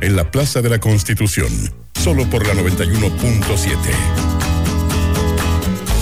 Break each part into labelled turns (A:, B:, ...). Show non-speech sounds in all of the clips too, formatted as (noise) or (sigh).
A: en la Plaza de la Constitución, solo por la 91.7.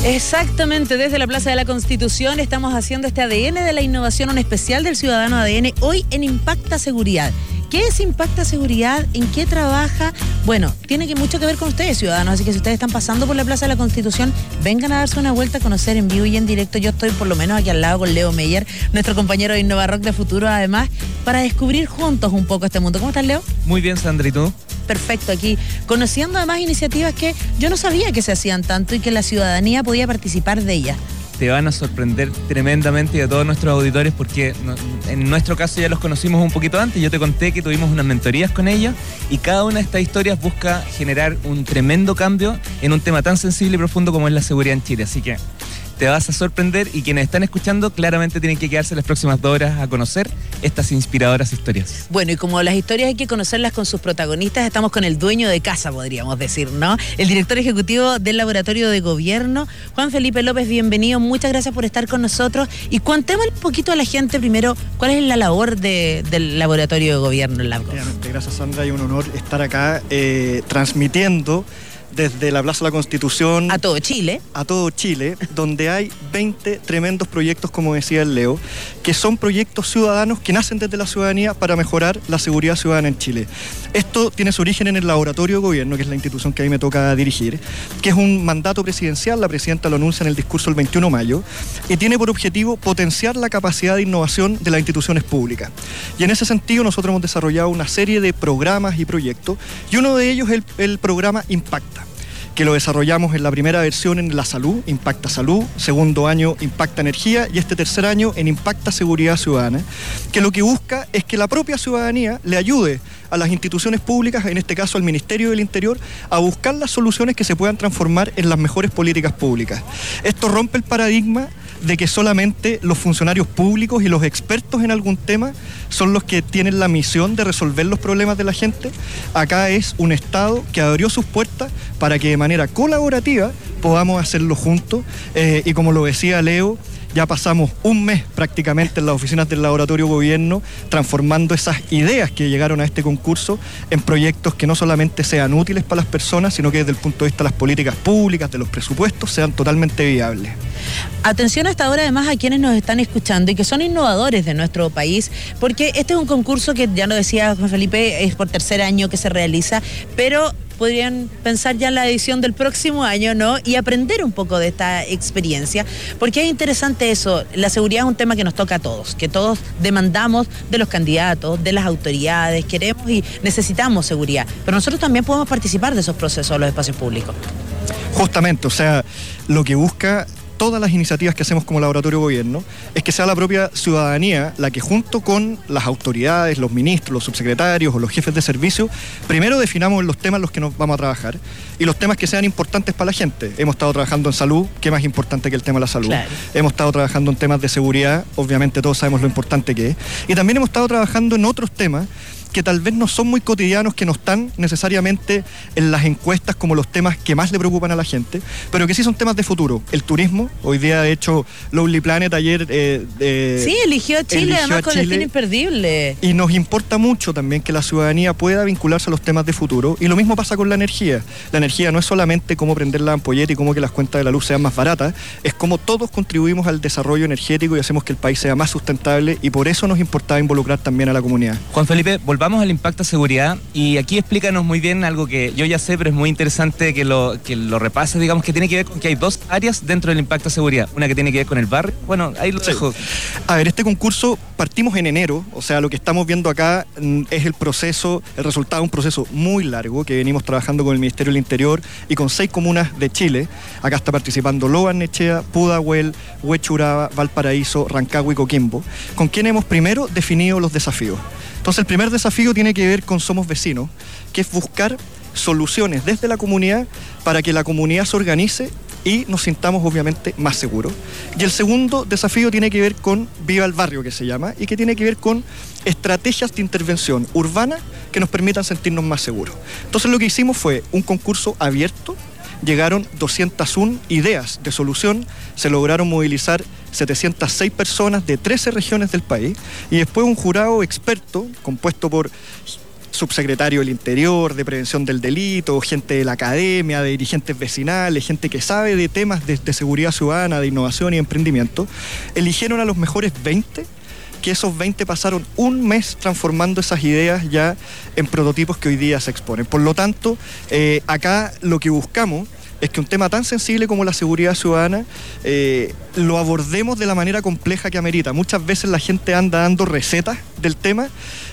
B: Exactamente, desde la Plaza de la Constitución estamos haciendo este ADN de la innovación, un especial del Ciudadano ADN, hoy en Impacta Seguridad. ¿Qué es Impacta Seguridad? ¿En qué trabaja? Bueno, tiene que mucho que ver con ustedes, ciudadanos, así que si ustedes están pasando por la Plaza de la Constitución, vengan a darse una vuelta a conocer en vivo y en directo. Yo estoy por lo menos aquí al lado con Leo Meyer, nuestro compañero de Rock de Futuro, además, para descubrir juntos un poco este mundo. ¿Cómo estás, Leo?
C: Muy bien, Sandra, ¿y tú?
B: perfecto aquí, conociendo además iniciativas que yo no sabía que se hacían tanto y que la ciudadanía podía participar de ellas
C: te van a sorprender tremendamente y a todos nuestros auditores porque en nuestro caso ya los conocimos un poquito antes. Yo te conté que tuvimos unas mentorías con ellos y cada una de estas historias busca generar un tremendo cambio en un tema tan sensible y profundo como es la seguridad en Chile. Así que te vas a sorprender y quienes están escuchando claramente tienen que quedarse las próximas dos horas a conocer estas inspiradoras historias.
B: Bueno, y como las historias hay que conocerlas con sus protagonistas, estamos con el dueño de casa, podríamos decir, ¿no? El director ejecutivo del Laboratorio de Gobierno, Juan Felipe López, bienvenido, muchas gracias por estar con nosotros y cuénteme un poquito a la gente primero cuál es la labor del Laboratorio de Gobierno en
D: Gracias Sandra, y un honor estar acá eh, transmitiendo desde la Plaza de la Constitución.
B: A todo Chile.
D: A todo Chile, donde hay 20 tremendos proyectos, como decía el Leo, que son proyectos ciudadanos que nacen desde la ciudadanía para mejorar la seguridad ciudadana en Chile. Esto tiene su origen en el Laboratorio de Gobierno, que es la institución que a mí me toca dirigir, que es un mandato presidencial, la presidenta lo anuncia en el discurso el 21 de mayo, y tiene por objetivo potenciar la capacidad de innovación de las instituciones públicas. Y en ese sentido nosotros hemos desarrollado una serie de programas y proyectos, y uno de ellos es el, el programa Impacta que lo desarrollamos en la primera versión en la salud, Impacta Salud, segundo año Impacta Energía y este tercer año en Impacta Seguridad Ciudadana, que lo que busca es que la propia ciudadanía le ayude a las instituciones públicas, en este caso al Ministerio del Interior, a buscar las soluciones que se puedan transformar en las mejores políticas públicas. Esto rompe el paradigma de que solamente los funcionarios públicos y los expertos en algún tema son los que tienen la misión de resolver los problemas de la gente. Acá es un Estado que abrió sus puertas para que de manera colaborativa podamos hacerlo juntos. Eh, y como lo decía Leo, ya pasamos un mes prácticamente en las oficinas del laboratorio gobierno transformando esas ideas que llegaron a este concurso en proyectos que no solamente sean útiles para las personas, sino que desde el punto de vista de las políticas públicas, de los presupuestos, sean totalmente viables.
B: Atención hasta ahora además a quienes nos están escuchando y que son innovadores de nuestro país, porque este es un concurso que ya lo decía Juan Felipe, es por tercer año que se realiza, pero podrían pensar ya en la edición del próximo año, ¿no? Y aprender un poco de esta experiencia, porque es interesante eso, la seguridad es un tema que nos toca a todos, que todos demandamos de los candidatos, de las autoridades, queremos y necesitamos seguridad, pero nosotros también podemos participar de esos procesos en los espacios públicos.
D: Justamente, o sea, lo que busca todas las iniciativas que hacemos como laboratorio gobierno es que sea la propia ciudadanía la que junto con las autoridades, los ministros, los subsecretarios o los jefes de servicio, primero definamos los temas en los que nos vamos a trabajar y los temas que sean importantes para la gente. Hemos estado trabajando en salud, ¿qué más importante que el tema de la salud? Hemos estado trabajando en temas de seguridad, obviamente todos sabemos lo importante que es. Y también hemos estado trabajando en otros temas que tal vez no son muy cotidianos, que no están necesariamente en las encuestas como los temas que más le preocupan a la gente, pero que sí son temas de futuro. El turismo, hoy día de hecho Lovely Planet ayer...
B: Eh, sí, eligió a Chile además con el fin imperdible.
D: Y nos importa mucho también que la ciudadanía pueda vincularse a los temas de futuro. Y lo mismo pasa con la energía. La energía no es solamente cómo prender la ampolleta y cómo que las cuentas de la luz sean más baratas, es cómo todos contribuimos al desarrollo energético y hacemos que el país sea más sustentable y por eso nos importaba involucrar también a la comunidad.
C: Juan Felipe, volvamos vamos al impacto a seguridad y aquí explícanos muy bien algo que yo ya sé, pero es muy interesante que lo, que lo repases, digamos, que tiene que ver con que hay dos áreas dentro del impacto a seguridad. Una que tiene que ver con el barrio. Bueno, ahí lo dejo.
D: A ver, este concurso partimos en enero, o sea, lo que estamos viendo acá mm, es el proceso, el resultado de un proceso muy largo que venimos trabajando con el Ministerio del Interior y con seis comunas de Chile. Acá está participando Nechea, Pudahuel, Huechuraba, Valparaíso, Rancagua y Coquimbo, con quien hemos primero definido los desafíos. Entonces el primer desafío tiene que ver con Somos Vecinos, que es buscar soluciones desde la comunidad para que la comunidad se organice y nos sintamos obviamente más seguros. Y el segundo desafío tiene que ver con Viva el Barrio, que se llama, y que tiene que ver con estrategias de intervención urbana que nos permitan sentirnos más seguros. Entonces lo que hicimos fue un concurso abierto, llegaron 201 ideas de solución, se lograron movilizar 706 personas de 13 regiones del país y después un jurado experto compuesto por subsecretario del Interior, de Prevención del Delito, gente de la academia, de dirigentes vecinales, gente que sabe de temas de, seguridad ciudadana, de innovación y emprendimiento, eligieron a los mejores 20 que esos 20 pasaron un mes transformando esas ideas ya en prototipos que hoy día se exponen. Por lo tanto, eh, acá lo que buscamos es que un tema tan sensible como la seguridad ciudadana eh, lo abordemos de la manera compleja que amerita. Muchas veces la gente anda dando recetas del tema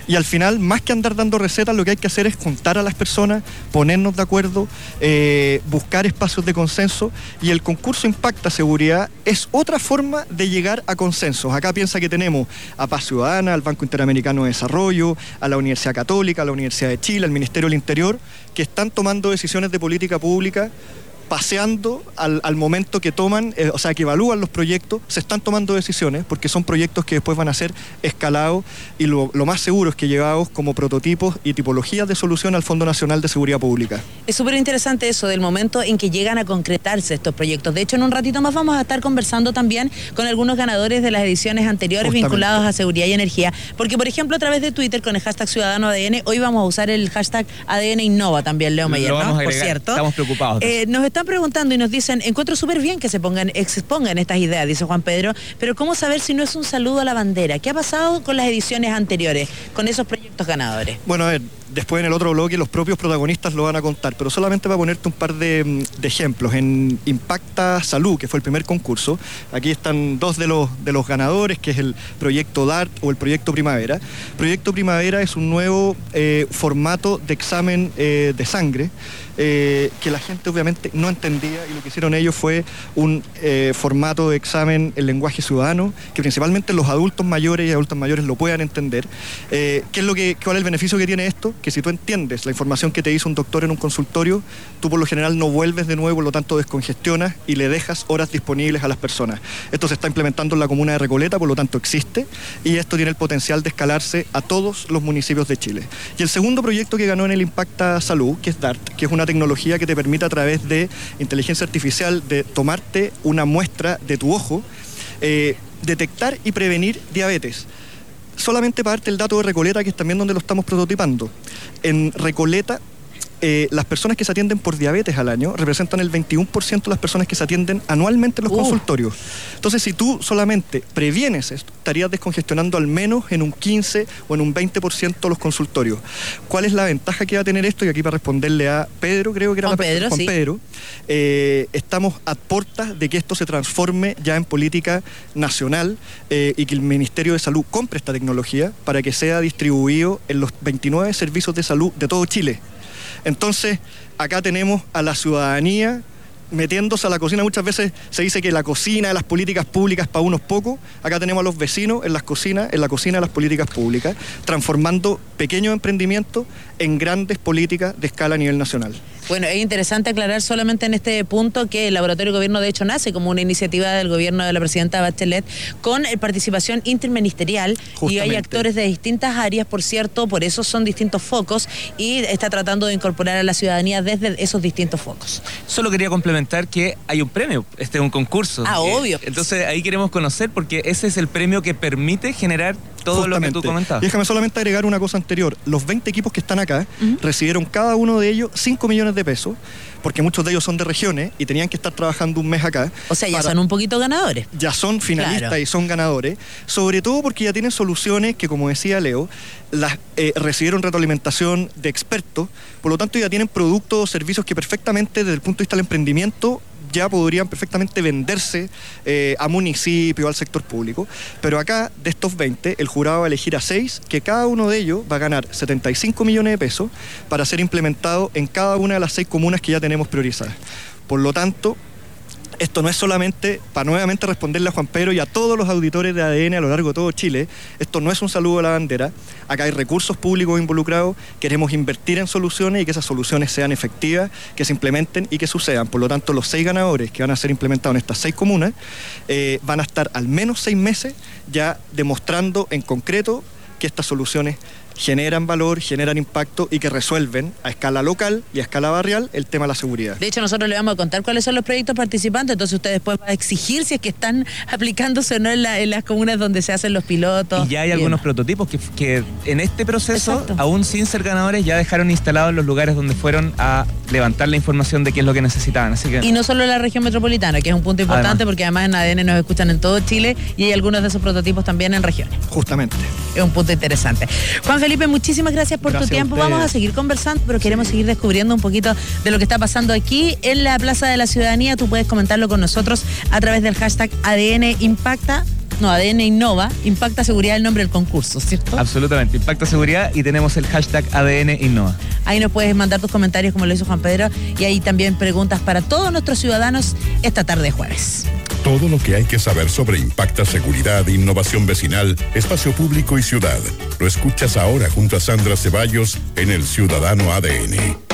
D: y al final, más que andar dando recetas, lo que hay que hacer es juntar a las personas, ponernos de acuerdo, eh, buscar espacios de consenso y el concurso Impacta Seguridad es otra forma de llegar a consensos. Acá piensa que tenemos a Paz Ciudadana, al Banco Interamericano de Desarrollo, a la Universidad Católica, a la Universidad de Chile, al Ministerio del Interior, que están tomando decisiones de política pública paseando al, momento que toman, eh, o sea, que evalúan los proyectos, se están tomando decisiones, porque son proyectos que después van a ser escalados y lo, más seguro es que llevados como prototipos y tipologías de solución al Fondo Nacional de Seguridad Pública.
B: Es súper interesante eso del momento en que llegan a concretarse estos proyectos. De hecho, en un ratito más vamos a estar conversando también con algunos ganadores de las ediciones anteriores vinculados a seguridad y energía, porque por ejemplo a través de Twitter con el hashtag Ciudadano ADN, hoy vamos a usar el hashtag ADN Innova también, Leo Mayer, ¿no?
C: Por cierto. Estamos preocupados.
B: Eh, nos preguntando y nos dicen, encuentro súper bien que se pongan, expongan estas ideas, dice Juan Pedro, pero ¿cómo saber si no es un saludo a la bandera? ¿Qué ha pasado con las ediciones anteriores, con esos proyectos ganadores?
D: Bueno, a ver, después en el otro bloque los propios protagonistas lo van a contar, pero solamente para ponerte un par de, mm, ejemplos. En Impacta Salud, que fue el primer concurso, aquí están dos de los, de los ganadores, que es el proyecto DART o el proyecto Primavera. Proyecto Primavera es un nuevo eh, formato de examen eh, de sangre. Eh, que la gente obviamente no entendía y lo que hicieron ellos fue un formato de examen en lenguaje ciudadano que principalmente los adultos mayores y adultos mayores lo puedan entender. ¿qué es lo que, ¿Cuál es el beneficio que tiene esto? Que si tú entiendes la información que te hizo un doctor en un consultorio, tú por lo general no vuelves de nuevo, por lo tanto descongestionas y le dejas horas disponibles a las personas. Esto se está implementando en la comuna de Recoleta, por lo tanto existe, y esto tiene el potencial de escalarse a todos los municipios de Chile. Y el segundo proyecto que ganó en el Impacta Salud, que es DART, que es una tecnología que te permite a través de inteligencia artificial de tomarte una muestra de tu ojo, eh, detectar y prevenir diabetes solamente para darte el dato de Recoleta, que es también donde lo estamos prototipando. En Recoleta eh, las personas que se atienden por diabetes al año representan el 21% de las personas que se atienden anualmente en los uh. consultorios. Entonces, si tú solamente previenes esto, estarías descongestionando al menos en un 15 o en un 20% los consultorios. ¿Cuál es la ventaja que va a tener esto? Y aquí para responderle a Pedro, creo que era
B: Juan Pedro,
D: Juan Pedro, eh, estamos a puertas de que esto se transforme ya en política nacional eh, y que el Ministerio de Salud compre esta tecnología para que sea distribuido en los 29 servicios de salud de todo Chile. Entonces, acá tenemos a la ciudadanía metiéndose a la cocina. Muchas veces se dice que la cocina de las políticas públicas para unos pocos. Acá tenemos a los vecinos en las cocinas, en la cocina de las políticas públicas, transformando pequeños emprendimientos en grandes políticas de escala a nivel nacional.
B: Bueno, es interesante aclarar solamente en este punto que el Laboratorio Gobierno de hecho nace como una iniciativa del gobierno de la presidenta Bachelet con eh, participación interministerial y hay actores de distintas áreas, por cierto, por eso son distintos focos y está tratando de incorporar a la ciudadanía desde esos distintos focos.
C: Solo quería complementar que hay un premio, este es un concurso.
B: Ah, obvio.
C: Entonces ahí queremos conocer porque ese es el premio que permite generar todo lo que tú comentabas.
D: Déjame solamente agregar una cosa anterior. Los 20 equipos que están acá recibieron cada uno de ellos 5 millones de pesos, porque muchos de ellos son de regiones y tenían que estar trabajando un mes acá.
B: O sea, ya son un poquito ganadores.
D: Ya son finalistas y son ganadores, sobre todo porque ya tienen soluciones que, como decía Leo, las eh, recibieron retroalimentación de expertos, por lo tanto ya tienen productos o servicios que perfectamente desde el punto de vista del emprendimiento ya podrían perfectamente venderse eh, a municipio, al sector público. Pero acá, de estos 20, el jurado va a elegir a 6, que cada uno de ellos va a ganar 75 millones de pesos para ser implementado en cada una de las seis comunas que ya tenemos priorizadas. Por lo tanto, esto no es solamente para nuevamente responderle a Juan Pedro y a todos los auditores de ADN a lo largo de todo Chile, esto no es un saludo a la bandera, acá hay recursos públicos involucrados, queremos invertir en soluciones y que esas soluciones sean efectivas, que se implementen y que sucedan. Por lo tanto, los seis ganadores que van a ser implementados en estas seis comunas eh, van a estar al menos seis meses ya demostrando en concreto que estas soluciones generan valor, generan impacto y que resuelven a escala local y a escala barrial el tema de la seguridad.
B: De hecho, nosotros le vamos a contar cuáles son los proyectos participantes, entonces ustedes después van a exigir si es que están (laughs) aplicándose o no en, las comunas donde se hacen los pilotos.
C: Y ya hay algunos prototipos que, en este proceso, aún sin ser ganadores, ya dejaron instalados los lugares donde fueron a levantar la información de qué es lo que necesitaban. Así que...
B: Y no solo la región metropolitana, que es un punto importante porque además en ADN nos escuchan en todo Chile y hay algunos de esos prototipos también en regiones.
D: Justamente.
B: Es un punto interesante. Juan Felipe, muchísimas gracias por tu tiempo. Vamos a seguir conversando, pero queremos seguir descubriendo un poquito de lo que está pasando aquí en la Plaza de la Ciudadanía. Tú puedes comentarlo con nosotros a través del hashtag ADN Impacta no, ADN Innova, Impacta Seguridad el nombre del concurso, ¿cierto?
C: Absolutamente, Impacta Seguridad y tenemos el hashtag ADN Innova.
B: Ahí nos puedes mandar tus comentarios como lo hizo Juan Pedro y ahí también preguntas para todos nuestros ciudadanos esta tarde de jueves.
A: Todo lo que hay que saber sobre Impacta Seguridad, Innovación Vecinal, Espacio Público y Ciudad. Lo escuchas ahora junto a Sandra Ceballos en el Ciudadano ADN.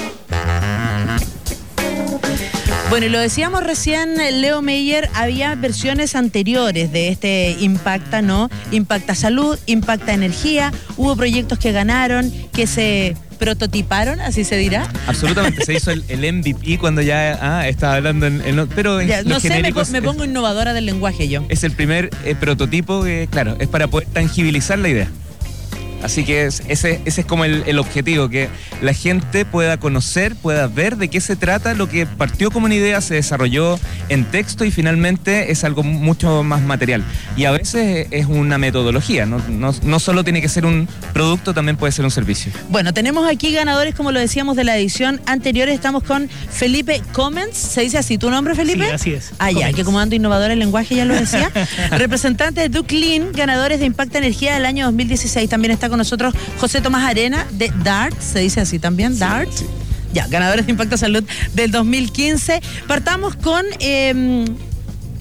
B: Bueno, y lo decíamos recién, Leo Meyer, había versiones anteriores de este Impacta, ¿no? Impacta Salud, Impacta Energía, hubo proyectos que ganaron, que se prototiparon, así se dirá.
C: Absolutamente, se hizo el, MVP cuando ya ah, estaba hablando en, pero
B: no sé, me, pongo innovadora del lenguaje yo.
C: Es el primer eh, prototipo que, claro, es para poder tangibilizar la idea. Así que ese, ese es como el, objetivo, que la gente pueda conocer, pueda ver de qué se trata, lo que partió como una idea, se desarrolló en texto y finalmente es algo mucho más material. Y a veces es una metodología, no, no, solo tiene que ser un producto, también puede ser un servicio.
B: Bueno, tenemos aquí ganadores, como lo decíamos, de la edición anterior. Estamos con Felipe Comens, ¿se dice así tu nombre, Felipe?
E: Sí, así es.
B: Ah, ya, que como ando innovador el lenguaje, ya lo decía. (laughs) Representante de Duke Lean, ganadores de Impacto Energía del año 2016. También está con nosotros José Tomás Arena de DART, se dice así también, DART. Ya, ganadores de Impacto Salud del 2015. Partamos con... Em,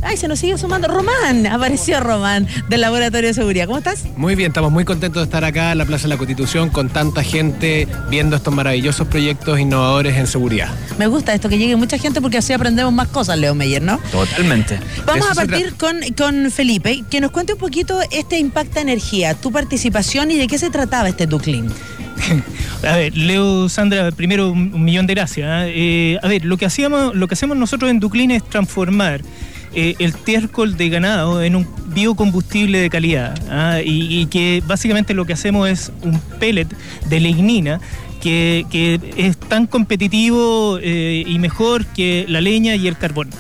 B: ay, se nos sigue sumando Román. Apareció Román del Laboratorio de Seguridad. ¿Cómo estás?
E: Muy bien, estamos muy contentos de estar acá en la Plaza de la Constitución con tanta gente viendo estos maravillosos proyectos innovadores en seguridad.
B: Me gusta esto, que llegue mucha gente porque así aprendemos más cosas, Leo Meyer, ¿no?
C: Totalmente.
B: Vamos a partir con, con Felipe, que nos cuente un poquito este Impacta Energía, tu participación y de qué se trataba este Duclin. (laughs)
E: A ver, Leo, Sandra, primero un, millón de gracias. ¿eh? Eh, a ver, lo que hacíamos, lo que hacemos nosotros en Duclin es transformar eh, el tiércol de ganado en un biocombustible de calidad ¿ah? y, que básicamente lo que hacemos es un pellet de lignina que, es tan competitivo y mejor que la leña y el carbón.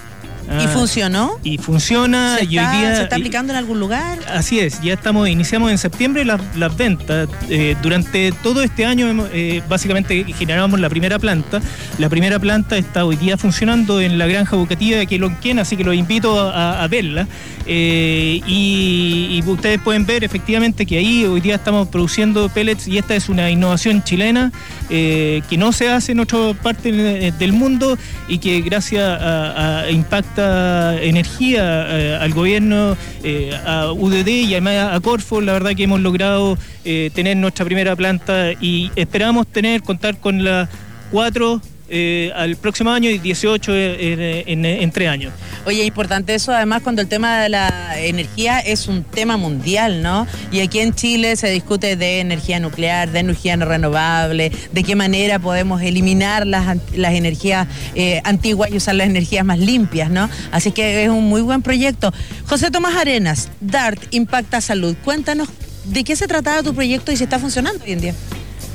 B: ¿Y ah, funcionó?
E: Y funciona.
B: ¿Se,
E: y
B: está,
E: hoy día,
B: ¿Se está aplicando en algún lugar?
E: Así es, ya estamos, iniciamos en septiembre las, ventas. Eh, durante todo este año eh, básicamente generamos la primera planta. La primera planta está hoy día funcionando en la granja educativa de Quelonquén, así que los invito a, verla. Eh, y, ustedes pueden ver efectivamente que ahí hoy día estamos produciendo pellets y esta es una innovación chilena que no se hace en otra parte del mundo y que gracias a, a Impact energía eh, al gobierno, eh, a UDD y además a Corfo. La verdad que hemos logrado eh, tener nuestra primera planta y esperamos tener, contar con las cuatro eh, al próximo año y 18 en, tres años.
B: Oye, importante eso, además, cuando el tema de la energía es un tema mundial, ¿no? Y aquí en Chile se discute de energía nuclear, de energía no renovable, de qué manera podemos eliminar las, las energías eh, antiguas y usar las energías más limpias, ¿no? Así que es un muy buen proyecto. José Tomás Arenas, DART Impacta Salud, cuéntanos de qué se trataba tu proyecto y si está funcionando hoy en día.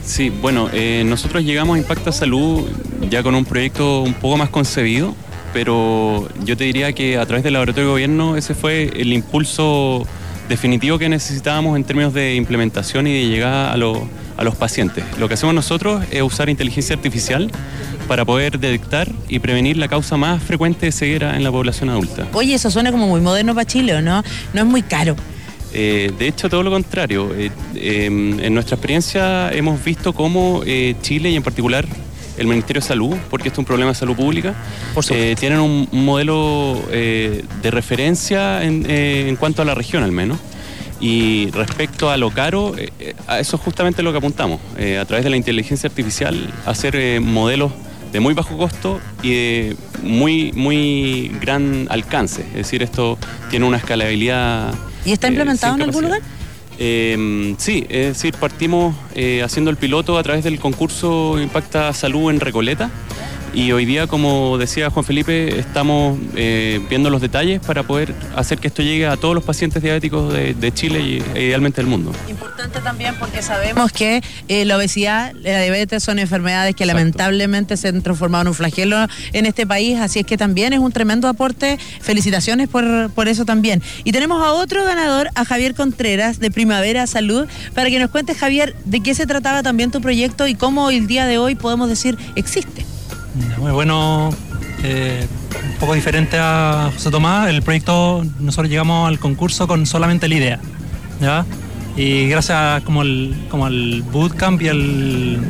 F: Sí, bueno, eh, nosotros llegamos a Impacta Salud ya con un proyecto un poco más concebido, pero yo te diría que a través del laboratorio de gobierno ese fue el impulso definitivo que necesitábamos en términos de implementación y de llegada a, a los pacientes. Lo que hacemos nosotros es usar inteligencia artificial para poder detectar y prevenir la causa más frecuente de ceguera en la población adulta.
B: Oye, eso suena como muy moderno para Chile, ¿o no? No es muy caro.
F: Eh, de hecho, todo lo contrario. Eh, em, en nuestra experiencia hemos visto cómo eh, Chile y en particular el Ministerio de Salud, porque esto es un problema de salud pública, tienen un, modelo de referencia en, cuanto a la región al menos. Y respecto a lo caro, a eso es justamente lo que apuntamos, a través de la inteligencia artificial, hacer modelos de muy bajo costo y de muy, muy gran alcance. Es decir, esto tiene una escalabilidad
B: ¿Y está implementado en algún lugar?
F: Eh, sí, es decir, partimos eh, haciendo el piloto a través del concurso Impacta Salud en Recoleta. Y hoy día, como decía Juan Felipe, estamos eh, viendo los detalles para poder hacer que esto llegue a todos los pacientes diabéticos de, de Chile y e idealmente del mundo.
B: Importante también porque sabemos que eh, la obesidad, la diabetes son enfermedades que lamentablemente se han transformado en un flagelo en este país, así es que también es un tremendo aporte. Felicitaciones por, por eso también. Y tenemos a otro ganador, a Javier Contreras de Primavera Salud, para que nos cuentes, Javier, de qué se trataba también tu proyecto y cómo el día de hoy podemos decir existe.
G: Muy bueno, eh, un poco diferente a José Tomás. El proyecto, nosotros llegamos al concurso con solamente la idea, ¿ya? Y gracias como el, como al bootcamp y el,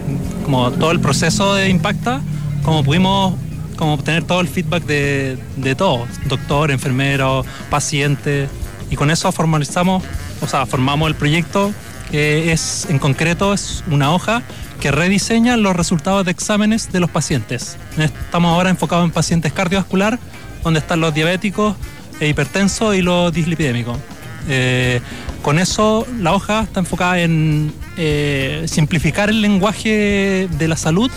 G: como todo el proceso de Impacta, como pudimos como obtener todo el feedback de, de todos, doctor, enfermero, paciente, y con eso formalizamos, o sea, formamos el proyecto es, en concreto, es una hoja que rediseña los resultados de exámenes de los pacientes. Estamos ahora enfocados en pacientes cardiovascular, donde están los diabéticos, e hipertensos y los dislipidémicos. Eh, con eso, la hoja está enfocada en eh, simplificar el lenguaje de la salud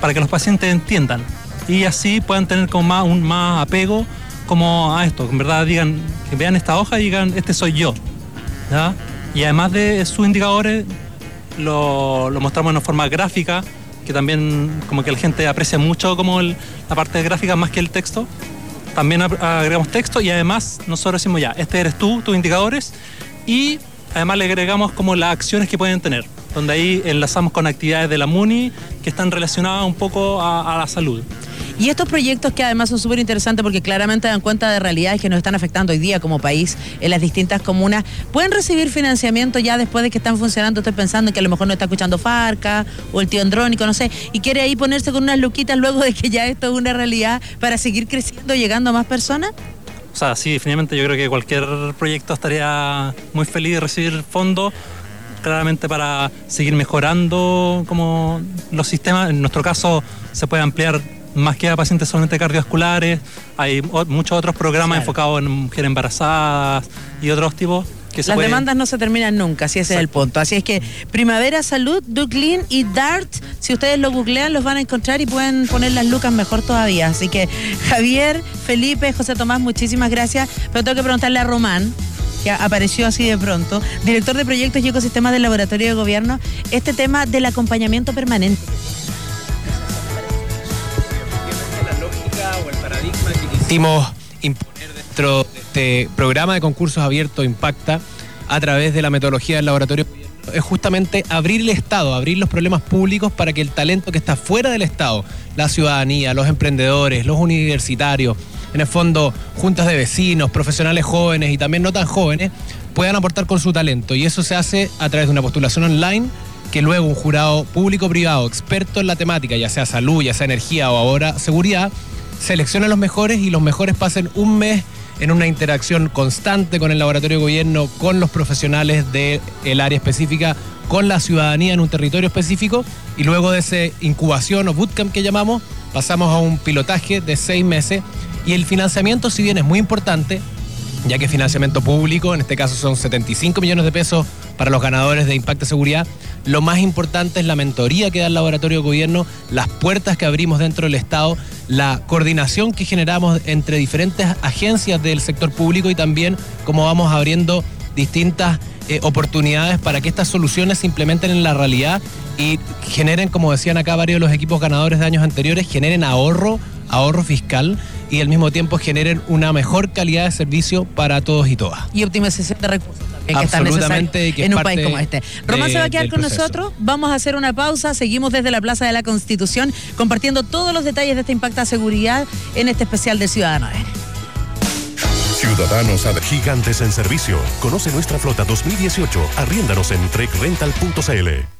G: para que los pacientes entiendan y así puedan tener como más, un más apego como a esto, en verdad digan, que vean esta hoja y digan, este soy yo. Y además de sus indicadores, lo, mostramos en una forma gráfica, que también como que la gente aprecia mucho como la parte gráfica más que el texto. También ag- agregamos texto y además nosotros decimos ya, este eres tú, tus indicadores, y además le agregamos como las acciones que pueden tener, donde ahí enlazamos con actividades de la MUNI que están relacionadas un poco a la salud.
B: Y estos proyectos que además son súper interesantes porque claramente dan cuenta de realidades que nos están afectando hoy día como país en las distintas comunas, ¿pueden recibir financiamiento ya después de que están funcionando? Estoy pensando en que a lo mejor no está escuchando Farca o el tío Andrónico, no sé, y quiere ahí ponerse con unas luquitas luego de que ya esto es una realidad para seguir creciendo, llegando a más personas.
G: O sea, sí, definitivamente yo creo que cualquier proyecto estaría muy feliz de recibir fondos, claramente para seguir mejorando como los sistemas. En nuestro caso se puede ampliar más que a pacientes solamente cardiovasculares. Hay muchos otros programas
B: Claro.
G: enfocados en mujeres embarazadas y otros tipos que se
B: Las
G: pueden-
B: demandas no se terminan nunca, si ese es el punto. Así es que Primavera Salud, Duclin y Dart, si ustedes lo googlean, los van a encontrar y pueden poner las lucas mejor todavía. Así que Javier, Felipe, José Tomás, muchísimas gracias. Pero tengo que preguntarle a Román, que apareció así de pronto, director de proyectos y ecosistemas del Laboratorio de Gobierno, este tema del acompañamiento permanente.
H: Quisimos imponer dentro de este programa de concursos abierto Impacta a través de la metodología del laboratorio es justamente abrir el Estado, abrir los problemas públicos para que el talento que está fuera del Estado, la ciudadanía, los emprendedores, los universitarios, en el fondo juntas de vecinos, profesionales jóvenes y también no tan jóvenes, puedan aportar con su talento. Y eso se hace a través de una postulación online que luego un jurado público-privado experto en la temática, ya sea salud, ya sea energía o ahora seguridad, selecciona los mejores y los mejores pasen un mes en una interacción constante con el laboratorio de gobierno, con los profesionales del área específica, con la ciudadanía en un territorio específico. Y luego de esa incubación o bootcamp que llamamos, pasamos a un pilotaje de seis meses. Y el financiamiento, si bien es muy importante, ya que financiamiento público, en este caso son 75 millones de pesos para los ganadores de Impacto Seguridad. Lo más importante es la mentoría que da el laboratorio de gobierno, las puertas que abrimos dentro del Estado, la coordinación que generamos entre diferentes agencias del sector público y también cómo vamos abriendo distintas eh, oportunidades para que estas soluciones se implementen en la realidad y generen, como decían acá varios de los equipos ganadores de años anteriores, generen ahorro, ahorro fiscal y al mismo tiempo generen una mejor calidad de servicio para todos y todas.
B: Y optimización de recursos también, que
H: Absolutamente, que es
B: en un país como este. Román
H: de-
B: se va a quedar con
H: proceso.
B: nosotros. Vamos a hacer una pausa. Seguimos desde la Plaza de la Constitución compartiendo todos los detalles de este Impacta Seguridad en este especial del Ciudadano ADN.
A: Ciudadanos ADN.
I: Gigantes en servicio. Conoce nuestra flota 2018. Arriéndanos en trekrental.cl.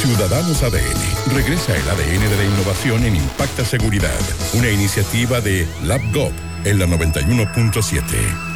A: Ciudadanos ADN. Regresa el ADN de la innovación en Impacta Seguridad. Una iniciativa de LabGov en la 91.7.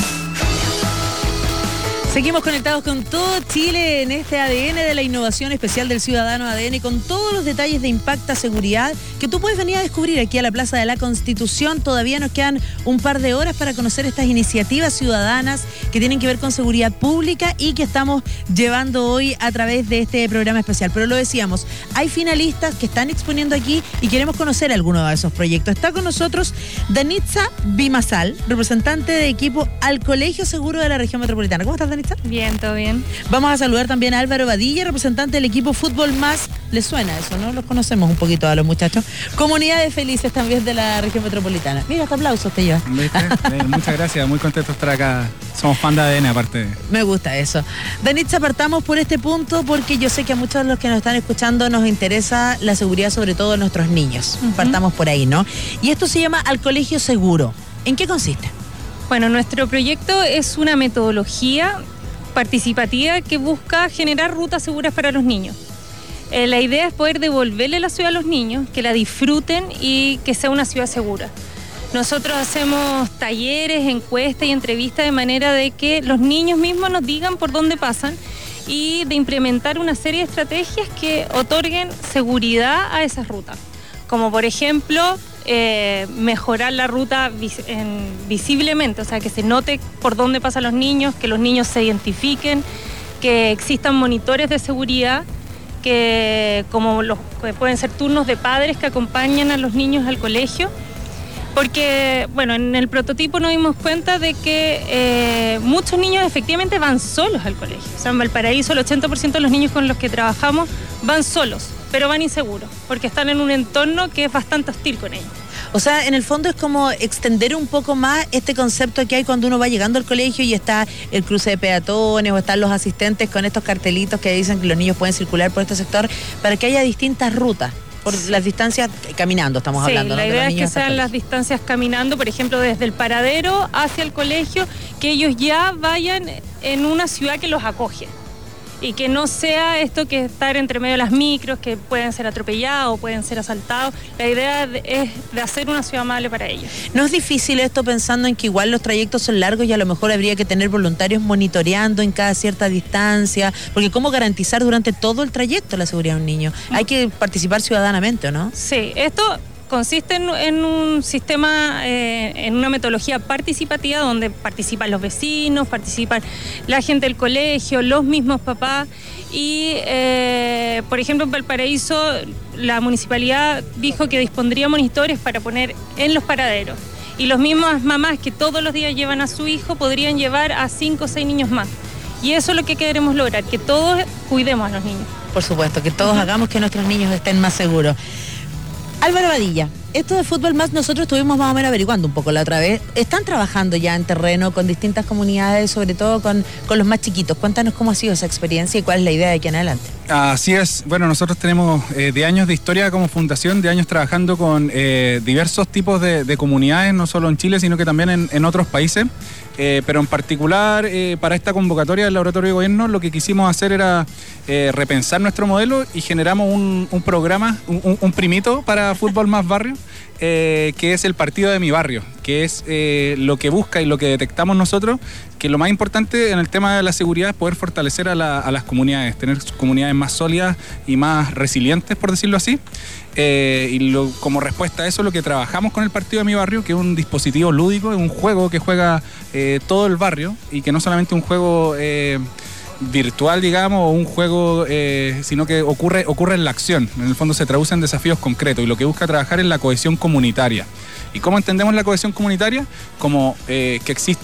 B: Seguimos conectados con todo Chile en este ADN de la innovación especial del Ciudadano ADN con todos los detalles de Impacta Seguridad que tú puedes venir a descubrir aquí a la Plaza de la Constitución. Todavía nos quedan un par de horas para conocer estas iniciativas ciudadanas que tienen que ver con seguridad pública y que estamos llevando hoy a través de este programa especial. Pero lo decíamos, hay finalistas que están exponiendo aquí y queremos conocer algunos de esos proyectos. Está con nosotros Danitza Bimasal, representante de equipo al Colegio Seguro de la Región Metropolitana. ¿Cómo estás, Danitza?
J: Bien, todo bien.
B: Vamos a saludar también a Álvaro Badilla, representante del equipo Fútbol Más. ¿Les suena eso, no? Los conocemos un poquito a los muchachos. Comunidades felices también de la región metropolitana. Mira, hasta aplausos te lleva.
K: Eh, (laughs) muchas gracias, muy contento de estar acá. Somos fan de ADN aparte.
B: Me gusta eso. Danitza, partamos por este punto porque yo sé que a muchos de los que nos están escuchando nos interesa la seguridad, sobre todo de nuestros niños. Partamos por ahí, ¿no? Y esto se llama Al Colegio Seguro. ¿En qué consiste?
J: Bueno, nuestro proyecto es una metodología participativa que busca generar rutas seguras para los niños. Eh, la idea es poder devolverle la ciudad a los niños, que la disfruten y que sea una ciudad segura. Nosotros hacemos talleres, encuestas y entrevistas de manera de que los niños mismos nos digan por dónde pasan y de implementar una serie de estrategias que otorguen seguridad a esas rutas. Como por ejemplo, eh, mejorar la ruta visiblemente, o sea, que se note por dónde pasan los niños, que los niños se identifiquen, que existan monitores de seguridad, que como los que pueden ser turnos de padres que acompañan a los niños al colegio. Porque, bueno, en el prototipo nos dimos cuenta de que eh, muchos niños efectivamente van solos al colegio. O sea, en Valparaíso el 80% de los niños con los que trabajamos van solos pero van inseguros, porque están en un entorno que es bastante hostil con ellos.
B: O sea, en el fondo es como extender un poco más este concepto que hay cuando uno va llegando al colegio y está el cruce de peatones o están los asistentes con estos cartelitos que dicen que los niños pueden circular por este sector para que haya distintas rutas por las distancias caminando, estamos hablando.
J: La idea es que sean las distancias caminando, por ejemplo, desde el paradero hacia el colegio, que ellos ya vayan en una ciudad que los acoge y que no sea esto que estar entre medio de las micros, que pueden ser atropellados, pueden ser asaltados. La idea es de hacer una ciudad amable para ellos.
B: ¿No es difícil esto pensando en que igual los trayectos son largos y a lo mejor habría que tener voluntarios monitoreando en cada cierta distancia? Porque ¿cómo garantizar durante todo el trayecto la seguridad de un niño? Hay que participar ciudadanamente, ¿no?
J: Sí, esto consiste en, un sistema, eh, en una metodología participativa donde participan los vecinos, participan la gente del colegio, los mismos papás. Y, eh, por ejemplo, en Valparaíso, la municipalidad dijo que dispondría monitores para poner en los paraderos. Y los mismos mamás que todos los días llevan a su hijo podrían llevar a cinco o seis niños más. Y eso es lo que queremos lograr, que todos cuidemos a los niños.
B: Por supuesto, que todos hagamos que nuestros niños estén más seguros. Álvaro Vadilla, esto de fútbol más nosotros estuvimos más o menos averiguando un poco la otra vez. Están trabajando ya en terreno con distintas comunidades, sobre todo con, los más chiquitos. Cuéntanos cómo ha sido esa experiencia y cuál es la idea de aquí en adelante.
K: Así es. Bueno, nosotros tenemos eh, de años de historia como fundación, de años trabajando con eh, diversos tipos de, comunidades, no solo en Chile, sino que también en, otros países. Eh, pero en particular para esta convocatoria del Laboratorio de Gobierno lo que quisimos hacer era repensar nuestro modelo y generamos un, programa, un, primito para Fútbol Más Barrio, que es el partido de mi barrio, que es lo que busca y lo que detectamos nosotros, que lo más importante en el tema de la seguridad es poder fortalecer a, las comunidades, tener comunidades más sólidas y más resilientes, por decirlo así. Eh, y como respuesta a eso, lo que trabajamos con el partido de mi barrio, que es un dispositivo lúdico, es un juego que juega eh, todo el barrio y que no solamente un juego eh, virtual, digamos, o un juego, sino que ocurre, ocurre en la acción. En el fondo se traduce en desafíos concretos y lo que busca trabajar es la cohesión comunitaria. ¿Y cómo entendemos la cohesión comunitaria? Como que existe